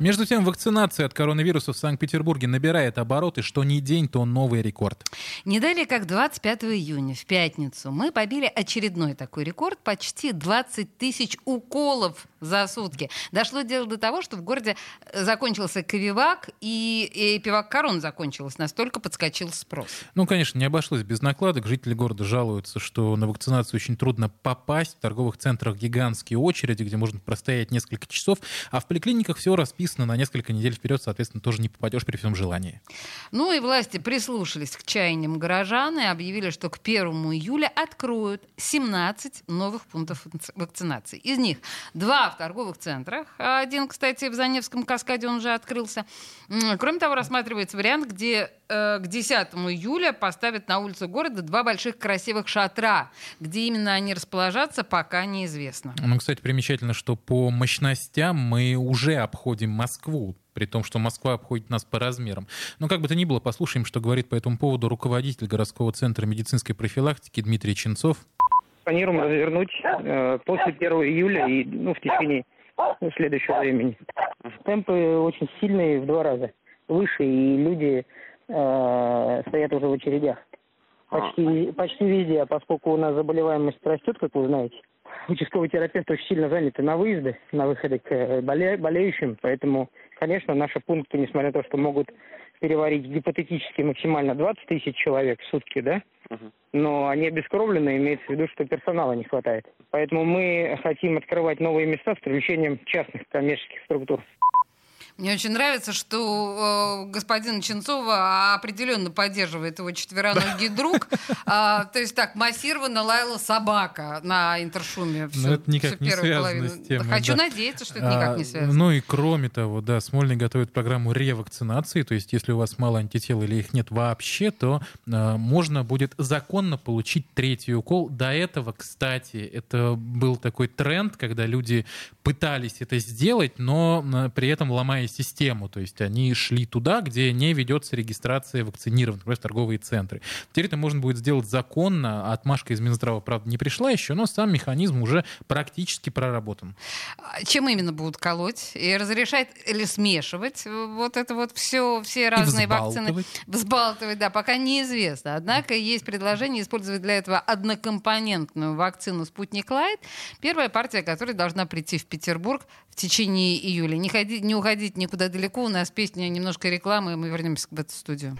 Между тем, вакцинация от коронавируса в Санкт-Петербурге набирает обороты, что ни день, то новый рекорд. Не далее, как 25 июня, в пятницу, мы побили очередной такой рекорд. Почти 20 тысяч уколов за сутки. Дошло дело до того, что в городе э, закончился Ковивак, и, и Пивак Корон закончилась. Настолько подскочил спрос. Ну, конечно, не обошлось без накладок. Жители города жалуются, что на вакцинацию очень трудно попасть. В торговых центрах гигантские очереди, где можно простоять несколько часов. А в поликлиниках все расписано на несколько недель вперед, соответственно, тоже не попадешь при всем желании. Ну и власти прислушались к чаяниям горожан и объявили, что к 1 июля откроют 17 новых пунктов вакцинации. Из них два в торговых центрах. Один, кстати, в Заневском каскаде он уже открылся. Кроме того, рассматривается вариант, где э, к 10 июля поставят на улицу города два больших красивых шатра. Где именно они расположатся, пока неизвестно. Ну, кстати, примечательно, что по мощностям мы уже обходим Москву при том, что Москва обходит нас по размерам. Но как бы то ни было, послушаем, что говорит по этому поводу руководитель городского центра медицинской профилактики Дмитрий Ченцов планируем развернуть э, после 1 июля и ну, в течение следующего времени. Темпы очень сильные в два раза, выше, и люди э, стоят уже в очередях. Почти, почти везде, а поскольку у нас заболеваемость растет, как вы знаете, участковый терапевт очень сильно заняты на выезды, на выходы к э, боле, болеющим, поэтому, конечно, наши пункты, несмотря на то, что могут переварить гипотетически максимально 20 тысяч человек в сутки, да, но они обескровлены, имеется в виду, что персонала не хватает. Поэтому мы хотим открывать новые места с привлечением частных коммерческих структур. Мне очень нравится, что э, господин Ченцова определенно поддерживает его четвероногий друг. А, то есть так, массированно лаяла собака на интершуме Но это никак не связано с темой. Хочу надеяться, что это никак не а, связано. Ну и кроме того, да, Смольный готовит программу ревакцинации, то есть если у вас мало антител или их нет вообще, то э, можно будет законно получить третий укол. До этого, кстати, это был такой тренд, когда люди пытались это сделать, но при этом ломая систему, то есть они шли туда, где не ведется регистрация вакцинированных, например, торговые центры. Теперь это можно будет сделать законно, отмашка из Минздрава, правда, не пришла еще, но сам механизм уже практически проработан. А чем именно будут колоть? И разрешать или смешивать вот это вот все, все разные вакцины? Взбалтывать, да, пока неизвестно. Однако есть предложение использовать для этого однокомпонентную вакцину «Спутник Лайт». Первая партия, которая должна прийти в Петербург в течение июля. Не, ходи, не уходить никуда далеко. У нас песня немножко рекламы, и мы вернемся в эту студию.